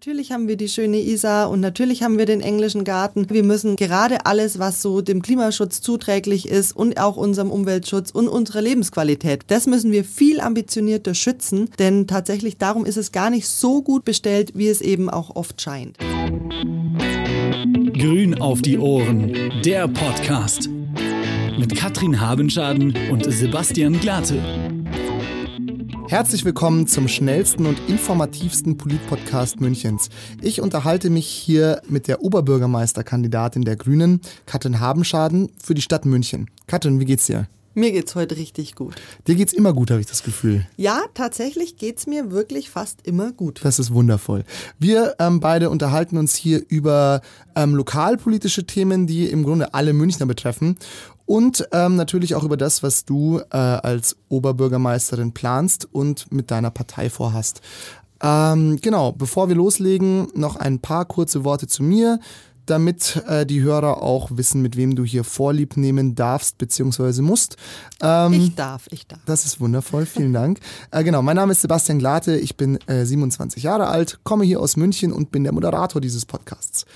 Natürlich haben wir die schöne Isar und natürlich haben wir den englischen Garten. Wir müssen gerade alles, was so dem Klimaschutz zuträglich ist und auch unserem Umweltschutz und unserer Lebensqualität, das müssen wir viel ambitionierter schützen, denn tatsächlich darum ist es gar nicht so gut bestellt, wie es eben auch oft scheint. Grün auf die Ohren, der Podcast mit Katrin Habenschaden und Sebastian Glate. Herzlich willkommen zum schnellsten und informativsten Polit-Podcast Münchens. Ich unterhalte mich hier mit der Oberbürgermeisterkandidatin der Grünen, Katrin Habenschaden, für die Stadt München. Katrin, wie geht's dir? Mir geht's heute richtig gut. Dir geht's immer gut, habe ich das Gefühl. Ja, tatsächlich geht's mir wirklich fast immer gut. Das ist wundervoll. Wir ähm, beide unterhalten uns hier über ähm, lokalpolitische Themen, die im Grunde alle Münchner betreffen und ähm, natürlich auch über das, was du äh, als Oberbürgermeisterin planst und mit deiner Partei vorhast. Ähm, genau, bevor wir loslegen, noch ein paar kurze Worte zu mir, damit äh, die Hörer auch wissen, mit wem du hier Vorlieb nehmen darfst bzw. musst. Ähm, ich darf, ich darf. Das ist wundervoll, vielen Dank. äh, genau, mein Name ist Sebastian Glate, ich bin äh, 27 Jahre alt, komme hier aus München und bin der Moderator dieses Podcasts.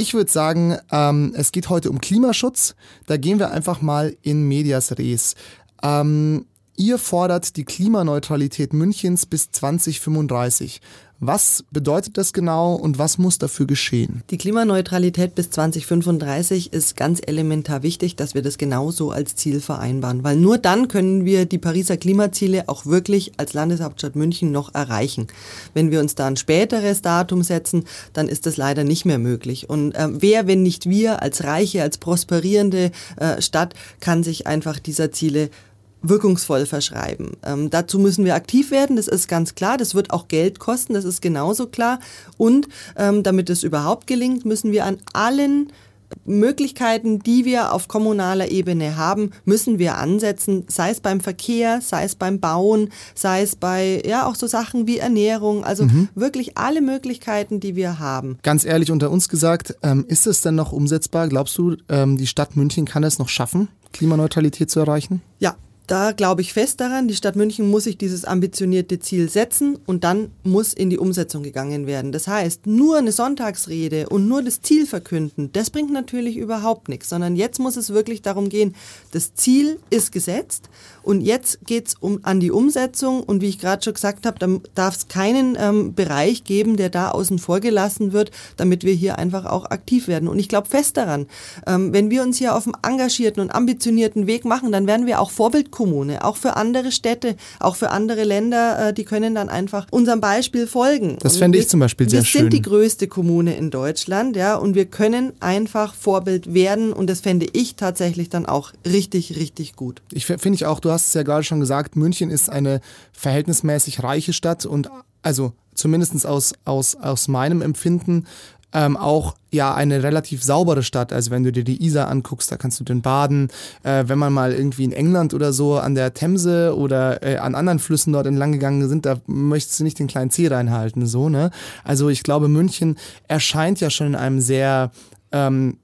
Ich würde sagen, ähm, es geht heute um Klimaschutz. Da gehen wir einfach mal in Medias Res. Ähm, ihr fordert die Klimaneutralität Münchens bis 2035. Was bedeutet das genau und was muss dafür geschehen? Die Klimaneutralität bis 2035 ist ganz elementar wichtig, dass wir das genauso als Ziel vereinbaren, weil nur dann können wir die Pariser Klimaziele auch wirklich als Landeshauptstadt München noch erreichen. Wenn wir uns da ein späteres Datum setzen, dann ist das leider nicht mehr möglich. Und äh, wer, wenn nicht wir als reiche, als prosperierende äh, Stadt, kann sich einfach dieser Ziele wirkungsvoll verschreiben. Ähm, dazu müssen wir aktiv werden, das ist ganz klar. Das wird auch Geld kosten, das ist genauso klar. Und ähm, damit es überhaupt gelingt, müssen wir an allen Möglichkeiten, die wir auf kommunaler Ebene haben, müssen wir ansetzen, sei es beim Verkehr, sei es beim Bauen, sei es bei ja auch so Sachen wie Ernährung, also mhm. wirklich alle Möglichkeiten, die wir haben. Ganz ehrlich unter uns gesagt, ähm, ist es denn noch umsetzbar? Glaubst du, ähm, die Stadt München kann es noch schaffen, Klimaneutralität zu erreichen? Ja, da glaube ich fest daran, die Stadt München muss sich dieses ambitionierte Ziel setzen und dann muss in die Umsetzung gegangen werden. Das heißt, nur eine Sonntagsrede und nur das Ziel verkünden, das bringt natürlich überhaupt nichts, sondern jetzt muss es wirklich darum gehen, das Ziel ist gesetzt und jetzt geht es um, an die Umsetzung und wie ich gerade schon gesagt habe, da darf es keinen ähm, Bereich geben, der da außen vor gelassen wird, damit wir hier einfach auch aktiv werden. Und ich glaube fest daran, ähm, wenn wir uns hier auf einem engagierten und ambitionierten Weg machen, dann werden wir auch Vorbildkommune, auch für andere Städte, auch für andere Länder, äh, die können dann einfach unserem Beispiel folgen. Das fände ich zum Beispiel sehr schön. Wir sind die größte Kommune in Deutschland, ja, und wir können einfach Vorbild werden und das fände ich tatsächlich dann auch richtig, richtig gut. Ich finde ich auch, du hast hast es ja gerade schon gesagt, München ist eine verhältnismäßig reiche Stadt und also zumindest aus, aus, aus meinem Empfinden ähm, auch ja eine relativ saubere Stadt. Also wenn du dir die Isar anguckst, da kannst du den baden. Äh, wenn man mal irgendwie in England oder so an der Themse oder äh, an anderen Flüssen dort entlang gegangen sind, da möchtest du nicht den kleinen Zeh reinhalten. So, ne? Also ich glaube, München erscheint ja schon in einem sehr ähm,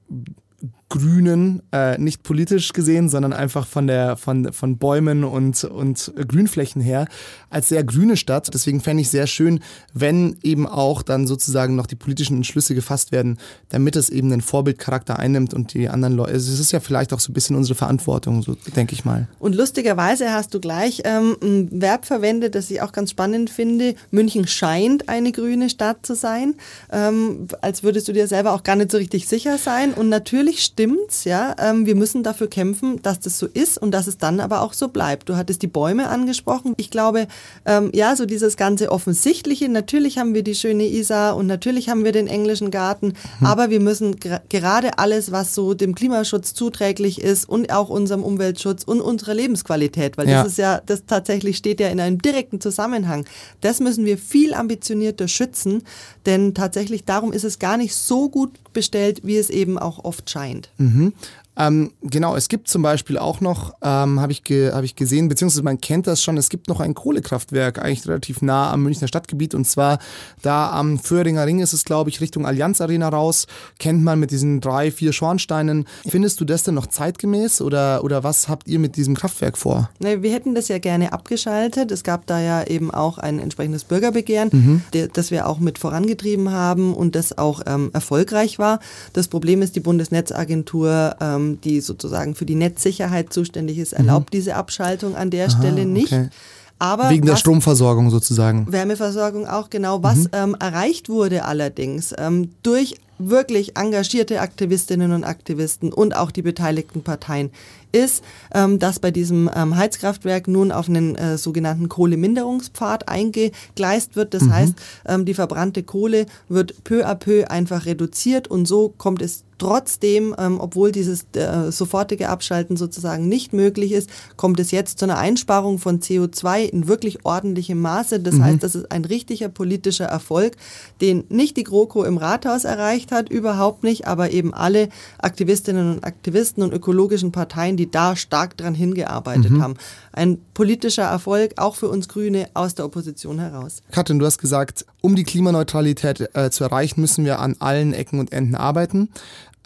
grünen, äh, nicht politisch gesehen, sondern einfach von der von, von Bäumen und, und Grünflächen her, als sehr grüne Stadt. Deswegen fände ich sehr schön, wenn eben auch dann sozusagen noch die politischen Entschlüsse gefasst werden, damit es eben einen Vorbildcharakter einnimmt und die anderen Leute. Also es ist ja vielleicht auch so ein bisschen unsere Verantwortung, so denke ich mal. Und lustigerweise hast du gleich ähm, ein Verb verwendet, das ich auch ganz spannend finde. München scheint eine grüne Stadt zu sein, ähm, als würdest du dir selber auch gar nicht so richtig sicher sein. Und natürlich stimmt's, ja. Ähm, wir müssen dafür kämpfen, dass das so ist und dass es dann aber auch so bleibt. Du hattest die Bäume angesprochen. Ich glaube, ähm, ja, so dieses ganze Offensichtliche. Natürlich haben wir die schöne Isar und natürlich haben wir den englischen Garten, hm. aber wir müssen gerade alles, was so dem Klimaschutz zuträglich ist und auch unserem Umweltschutz und unserer Lebensqualität, weil ja. das ist ja, das tatsächlich steht ja in einem direkten Zusammenhang. Das müssen wir viel ambitionierter schützen, denn tatsächlich darum ist es gar nicht so gut bestellt, wie es eben auch oft scheint. Mhm. Ähm, genau, es gibt zum Beispiel auch noch, ähm, habe ich, ge hab ich gesehen, beziehungsweise man kennt das schon, es gibt noch ein Kohlekraftwerk, eigentlich relativ nah am Münchner Stadtgebiet und zwar da am Föhringer Ring ist es, glaube ich, Richtung Allianz Arena raus, kennt man mit diesen drei, vier Schornsteinen. Findest du das denn noch zeitgemäß oder, oder was habt ihr mit diesem Kraftwerk vor? Nee, wir hätten das ja gerne abgeschaltet. Es gab da ja eben auch ein entsprechendes Bürgerbegehren, mhm. das wir auch mit vorangetrieben haben und das auch ähm, erfolgreich war. Das Problem ist, die Bundesnetzagentur ähm, ähm, die sozusagen für die Netzsicherheit zuständig ist, erlaubt mhm. diese Abschaltung an der Aha, Stelle nicht. Okay. Aber Wegen der Stromversorgung sozusagen. Wärmeversorgung auch, genau. Was mhm. ähm, erreicht wurde allerdings ähm, durch wirklich engagierte Aktivistinnen und Aktivisten und auch die beteiligten Parteien ist, ähm, dass bei diesem ähm, Heizkraftwerk nun auf einen äh, sogenannten Kohleminderungspfad eingegleist wird. Das mhm. heißt, ähm, die verbrannte Kohle wird peu à peu einfach reduziert und so kommt es Trotzdem, ähm, obwohl dieses äh, sofortige Abschalten sozusagen nicht möglich ist, kommt es jetzt zu einer Einsparung von CO2 in wirklich ordentlichem Maße. Das mhm. heißt, das ist ein richtiger politischer Erfolg, den nicht die GroKo im Rathaus erreicht hat, überhaupt nicht, aber eben alle Aktivistinnen und Aktivisten und ökologischen Parteien, die da stark dran hingearbeitet mhm. haben. Ein politischer Erfolg auch für uns Grüne aus der Opposition heraus. Katrin, du hast gesagt, um die Klimaneutralität äh, zu erreichen, müssen wir an allen Ecken und Enden arbeiten.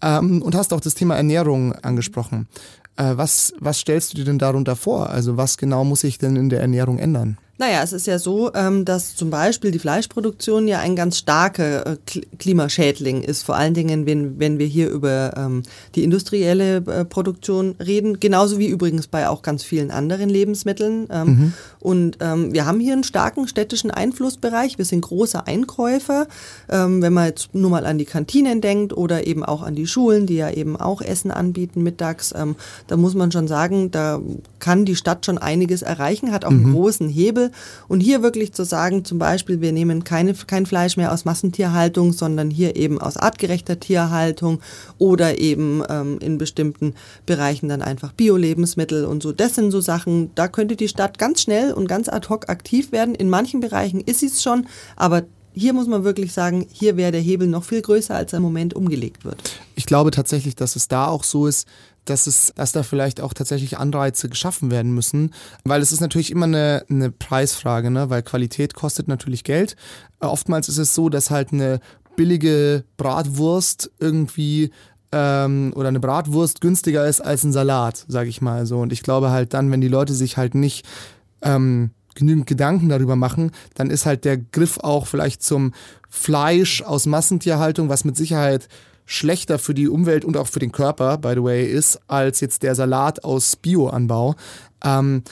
Ähm, und hast auch das Thema Ernährung angesprochen. Äh, was, was stellst du dir denn darunter vor? Also was genau muss sich denn in der Ernährung ändern? Naja, es ist ja so, ähm, dass zum Beispiel die Fleischproduktion ja ein ganz starker äh, Klimaschädling ist, vor allen Dingen, wenn, wenn wir hier über ähm, die industrielle äh, Produktion reden, genauso wie übrigens bei auch ganz vielen anderen Lebensmitteln. Ähm, mhm. Und wir haben hier einen starken städtischen Einflussbereich. Wir sind große Einkäufer, wenn man jetzt nur mal an die Kantinen denkt oder eben auch an die Schulen, die ja eben auch Essen anbieten mittags. da muss man schon sagen, da kann die Stadt schon einiges erreichen, hat auch mhm. einen großen Hebel. Und hier wirklich zu sagen, zum Beispiel, wir nehmen keine, kein Fleisch mehr aus Massentierhaltung, sondern hier eben aus artgerechter Tierhaltung oder eben ähm, in bestimmten Bereichen dann einfach Bio-Lebensmittel und so. Das sind so Sachen, da könnte die Stadt ganz schnell und ganz ad hoc aktiv werden. In manchen Bereichen ist sie es schon, aber hier muss man wirklich sagen, hier wäre der Hebel noch viel größer, als er im Moment umgelegt wird. Ich glaube tatsächlich, dass es da auch so ist, dass, es, dass da vielleicht auch tatsächlich Anreize geschaffen werden müssen, weil es ist natürlich immer eine, eine Preisfrage, ne? weil Qualität kostet natürlich Geld. Oftmals ist es so, dass halt eine billige Bratwurst irgendwie ähm, oder eine Bratwurst günstiger ist als ein Salat, sage ich mal so. Und ich glaube halt dann, wenn die Leute sich halt nicht ähm, genügend Gedanken darüber machen, dann ist halt der Griff auch vielleicht zum Fleisch aus Massentierhaltung, was mit Sicherheit schlechter für die Umwelt und auch für den Körper, by the way, ist, als jetzt der Salat aus Bioanbau. Ähm,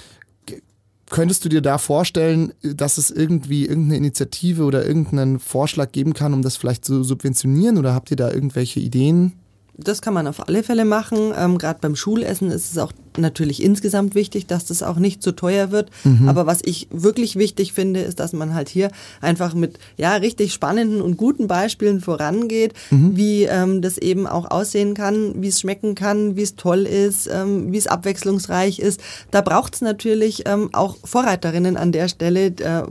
könntest du dir da vorstellen, dass es irgendwie irgendeine Initiative oder irgendeinen Vorschlag geben kann, um das vielleicht zu subventionieren oder habt ihr da irgendwelche Ideen? Das kann man auf alle Fälle machen. Ähm, Gerade beim Schulessen ist es auch natürlich insgesamt wichtig, dass das auch nicht zu teuer wird. Mhm. Aber was ich wirklich wichtig finde, ist, dass man halt hier einfach mit ja richtig spannenden und guten Beispielen vorangeht, mhm. wie ähm, das eben auch aussehen kann, wie es schmecken kann, wie es toll ist, ähm, wie es abwechslungsreich ist. Da braucht es natürlich ähm, auch Vorreiterinnen an der Stelle, äh,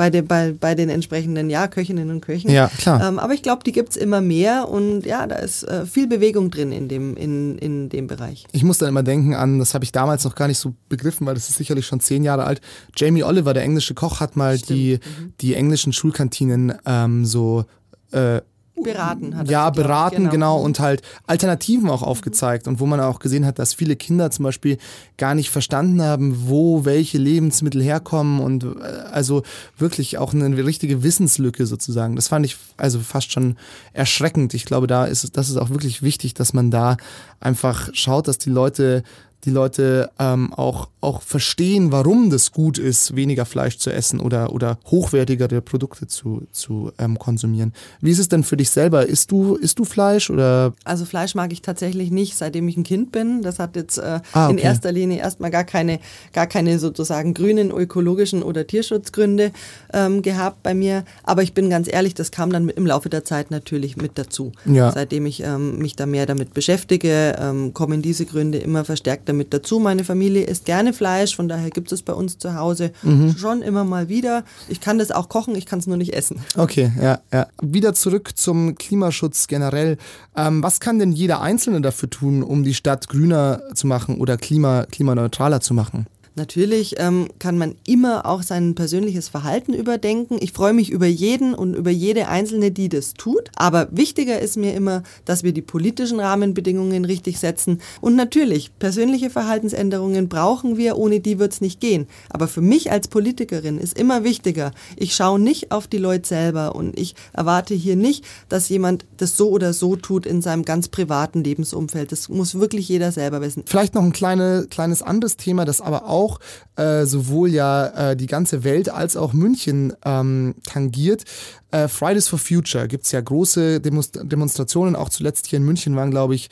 bei, de, bei, bei den entsprechenden ja, Köchinnen und Köchen. Ja, klar. Ähm, aber ich glaube, die gibt es immer mehr und ja, da ist äh, viel Bewegung drin in dem, in, in dem Bereich. Ich muss dann immer denken an, das habe ich damals noch gar nicht so begriffen, weil das ist sicherlich schon zehn Jahre alt. Jamie Oliver, der englische Koch, hat mal die, mhm. die englischen Schulkantinen ähm, so äh, beraten hat. Ja, beraten, genau. genau. und halt Alternativen auch aufgezeigt und wo man auch gesehen hat, dass viele Kinder zum Beispiel gar nicht verstanden haben, wo welche Lebensmittel herkommen und äh, also wirklich auch eine richtige Wissenslücke sozusagen. Das fand ich also fast schon erschreckend. Ich glaube, da ist das ist auch wirklich wichtig, dass man da einfach schaut, dass die Leute die Leute ähm, auch, auch verstehen, warum das gut ist, weniger Fleisch zu essen oder, oder hochwertigere Produkte zu, zu ähm, konsumieren. Wie ist es denn für dich selber? Isst du, isst du Fleisch oder? Also Fleisch mag ich tatsächlich nicht, seitdem ich ein Kind bin. Das hat jetzt äh, ah, okay. in erster Linie erstmal gar keine, gar keine sozusagen grünen, ökologischen oder Tierschutzgründe ähm, gehabt bei mir. Aber ich bin ganz ehrlich, das kam dann im Laufe der Zeit natürlich mit dazu. Ja. Seitdem ich ähm, mich da mehr damit beschäftige, ähm, kommen diese Gründe immer verstärkt damit dazu. Meine Familie isst gerne Fleisch, von daher gibt es bei uns zu Hause schon immer mal wieder. Ich kann das auch kochen, ich kann es nur nicht essen. Okay, ja, ja. Wieder zurück zum Klimaschutz generell. Ähm, was kann denn jeder Einzelne dafür tun, um die Stadt grüner zu machen oder klima, klimaneutraler zu machen? Natürlich ähm, kann man immer auch sein persönliches Verhalten überdenken. Ich freue mich über jeden und über jede Einzelne, die das tut. Aber wichtiger ist mir immer, dass wir die politischen Rahmenbedingungen richtig setzen. Und natürlich, persönliche Verhaltensänderungen brauchen wir, ohne die wird es nicht gehen. Aber für mich als Politikerin ist immer wichtiger, ich schaue nicht auf die Leute selber und ich erwarte hier nicht, dass jemand das so oder so tut in seinem ganz privaten Lebensumfeld. Das muss wirklich jeder selber wissen. Vielleicht noch ein kleine, kleines anderes Thema, das aber auch auch äh, sowohl ja äh, die ganze Welt als auch München ähm, tangiert. Äh, Fridays for Future gibt es ja große Demonst Demonstrationen, auch zuletzt hier in München waren, glaube ich,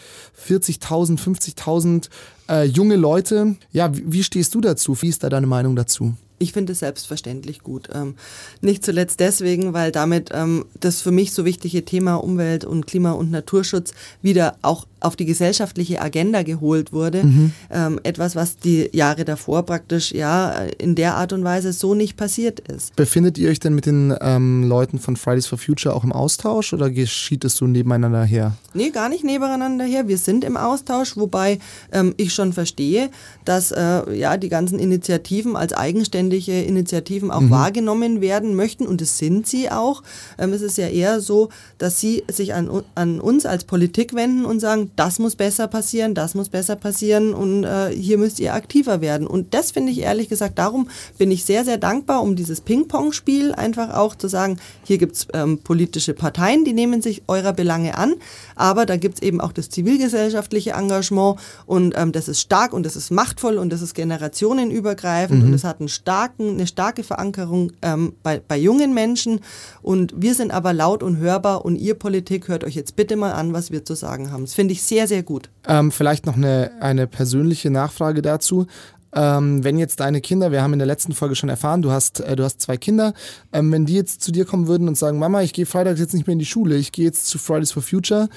40.000, 50.000 äh, junge Leute. Ja, wie, wie stehst du dazu? Wie ist da deine Meinung dazu? Ich finde es selbstverständlich gut. Ähm, nicht zuletzt deswegen, weil damit ähm, das für mich so wichtige Thema Umwelt und Klima- und Naturschutz wieder auch auf die gesellschaftliche Agenda geholt wurde. Mhm. Ähm, etwas, was die Jahre davor praktisch ja in der Art und Weise so nicht passiert ist. Befindet ihr euch denn mit den ähm, Leuten von Fridays for Future auch im Austausch oder geschieht es so nebeneinander her? Nee, gar nicht nebeneinander her. Wir sind im Austausch, wobei ähm, ich schon verstehe, dass äh, ja die ganzen Initiativen als eigenständige Initiativen auch mhm. wahrgenommen werden möchten und es sind sie auch. Ähm, es ist ja eher so, dass sie sich an, an uns als Politik wenden und sagen, das muss besser passieren, das muss besser passieren und äh, hier müsst ihr aktiver werden. Und das finde ich ehrlich gesagt, darum bin ich sehr, sehr dankbar um dieses Ping-Pong-Spiel, einfach auch zu sagen, hier gibt es ähm, politische Parteien, die nehmen sich eurer Belange an, aber da gibt es eben auch das zivilgesellschaftliche Engagement und ähm, das ist stark und das ist machtvoll und das ist generationenübergreifend mhm. und es hat einen starken, eine starke Verankerung ähm, bei, bei jungen Menschen und wir sind aber laut und hörbar und ihr Politik hört euch jetzt bitte mal an, was wir zu sagen haben. Das finde ich ich sehr, sehr gut. Ähm, vielleicht noch eine, eine persönliche Nachfrage dazu. Ähm, wenn jetzt deine Kinder, wir haben in der letzten Folge schon erfahren, du hast, äh, du hast zwei Kinder, ähm, wenn die jetzt zu dir kommen würden und sagen, Mama, ich gehe Freitag jetzt nicht mehr in die Schule, ich gehe jetzt zu Fridays for Future,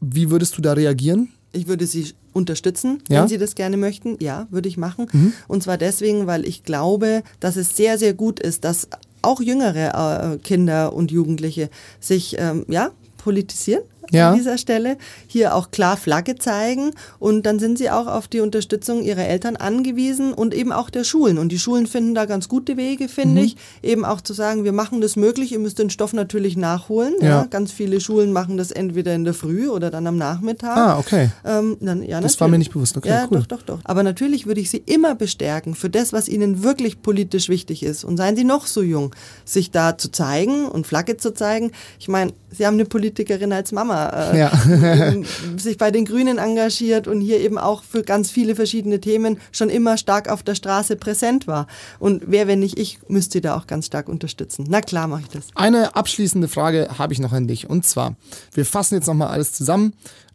wie würdest du da reagieren? Ich würde sie unterstützen, ja? wenn sie das gerne möchten. Ja, würde ich machen. Mhm. Und zwar deswegen, weil ich glaube, dass es sehr, sehr gut ist, dass auch jüngere äh, Kinder und Jugendliche sich ähm, ja, politisieren ja. an dieser Stelle, hier auch klar Flagge zeigen und dann sind sie auch auf die Unterstützung ihrer Eltern angewiesen und eben auch der Schulen. Und die Schulen finden da ganz gute Wege, finde mhm. ich, eben auch zu sagen, wir machen das möglich, ihr müsst den Stoff natürlich nachholen. Ja. ja. Ganz viele Schulen machen das entweder in der Früh oder dann am Nachmittag. Ah, okay. Ähm, dann, ja, das war mir nicht bewusst. Okay, ja, cool. doch, doch, doch. Aber natürlich würde ich sie immer bestärken für das, was ihnen wirklich politisch wichtig ist. Und seien sie noch so jung, sich da zu zeigen und Flagge zu zeigen. Ich meine, sie haben eine Politikerin als Mama äh, ja. sich bei den Grünen engagiert und hier eben auch für ganz viele verschiedene Themen schon immer stark auf der Straße präsent war. Und wer, wenn nicht ich, müsste da auch ganz stark unterstützen. Na klar mache ich das. Eine abschließende Frage habe ich noch an dich. Und zwar, wir fassen jetzt nochmal alles zusammen.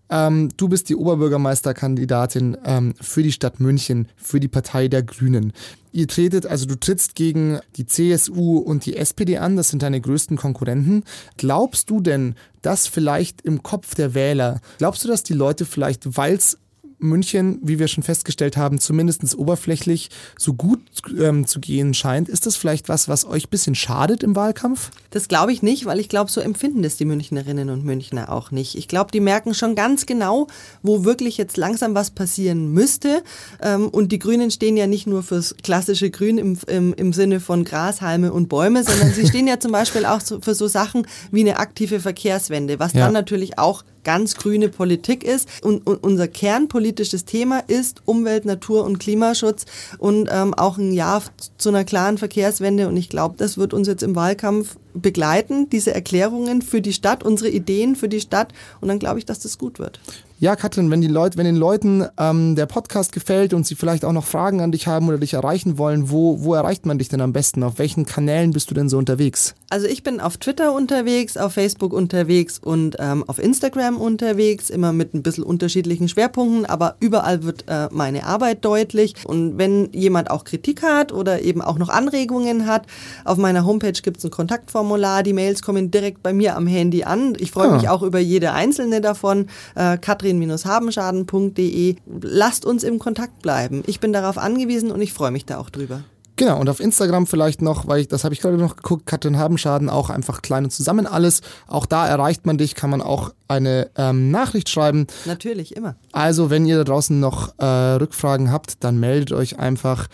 Ähm, du bist die Oberbürgermeisterkandidatin ähm, für die Stadt München, für die Partei der Grünen. Ihr tretet, also du trittst gegen die CSU und die SPD an, das sind deine größten Konkurrenten. Glaubst du denn, dass vielleicht im Kopf der Wähler, glaubst du, dass die Leute vielleicht, weil es München, wie wir schon festgestellt haben, zumindest oberflächlich so gut ähm, zu gehen scheint. Ist das vielleicht was, was euch ein bisschen schadet im Wahlkampf? Das glaube ich nicht, weil ich glaube, so empfinden das die Münchnerinnen und Münchner auch nicht. Ich glaube, die merken schon ganz genau, wo wirklich jetzt langsam was passieren müsste. Ähm, und die Grünen stehen ja nicht nur fürs klassische Grün im, im, im Sinne von Gras, Halme und Bäume, sondern sie stehen ja zum Beispiel auch für so Sachen wie eine aktive Verkehrswende, was ja. dann natürlich auch ganz grüne Politik ist. Und, und unser kernpolitisches Thema ist Umwelt, Natur und Klimaschutz und ähm, auch ein Ja zu einer klaren Verkehrswende. Und ich glaube, das wird uns jetzt im Wahlkampf begleiten, diese Erklärungen für die Stadt, unsere Ideen für die Stadt. Und dann glaube ich, dass das gut wird. Ja, Katrin, wenn, die Leute, wenn den Leuten ähm, der Podcast gefällt und sie vielleicht auch noch Fragen an dich haben oder dich erreichen wollen, wo, wo erreicht man dich denn am besten? Auf welchen Kanälen bist du denn so unterwegs? Also ich bin auf Twitter unterwegs, auf Facebook unterwegs und ähm, auf Instagram unterwegs, immer mit ein bisschen unterschiedlichen Schwerpunkten, aber überall wird äh, meine Arbeit deutlich. Und wenn jemand auch Kritik hat oder eben auch noch Anregungen hat, auf meiner Homepage gibt es ein Kontaktformular Kontaktformular. Die Mails kommen direkt bei mir am Handy an. Ich freue Ah. mich auch über jede einzelne davon. Äh, katrin-habenschaden.de. Lasst uns im Kontakt bleiben. Ich bin darauf angewiesen und ich freue mich da auch drüber. Genau, und auf Instagram vielleicht noch, weil ich, das habe ich gerade noch geguckt, Katrin Habenschaden, auch einfach klein und zusammen alles. Auch da erreicht man dich, kann man auch eine ähm, Nachricht schreiben. Natürlich, immer. Also, wenn ihr da draußen noch äh, Rückfragen habt, dann meldet euch einfach.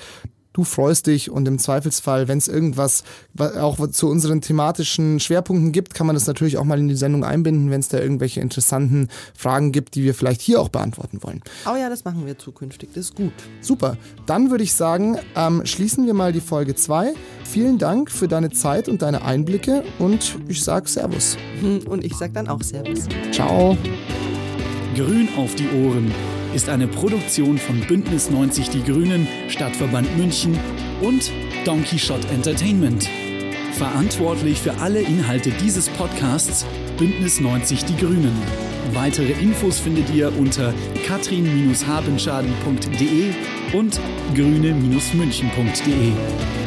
Du freust dich und im Zweifelsfall, wenn es irgendwas wa- auch zu unseren thematischen Schwerpunkten gibt, kann man das natürlich auch mal in die Sendung einbinden, wenn es da irgendwelche interessanten Fragen gibt, die wir vielleicht hier auch beantworten wollen. Oh ja, das machen wir zukünftig. Das ist gut. Super, dann würde ich sagen, ähm, schließen wir mal die Folge 2. Vielen Dank für deine Zeit und deine Einblicke und ich sage Servus. Und ich sage dann auch Servus. Ciao. Grün auf die Ohren ist eine Produktion von Bündnis 90 Die Grünen, Stadtverband München und Donkey Shot Entertainment. Verantwortlich für alle Inhalte dieses Podcasts Bündnis 90 Die Grünen. Weitere Infos findet ihr unter katrin-habenschaden.de und grüne-münchen.de.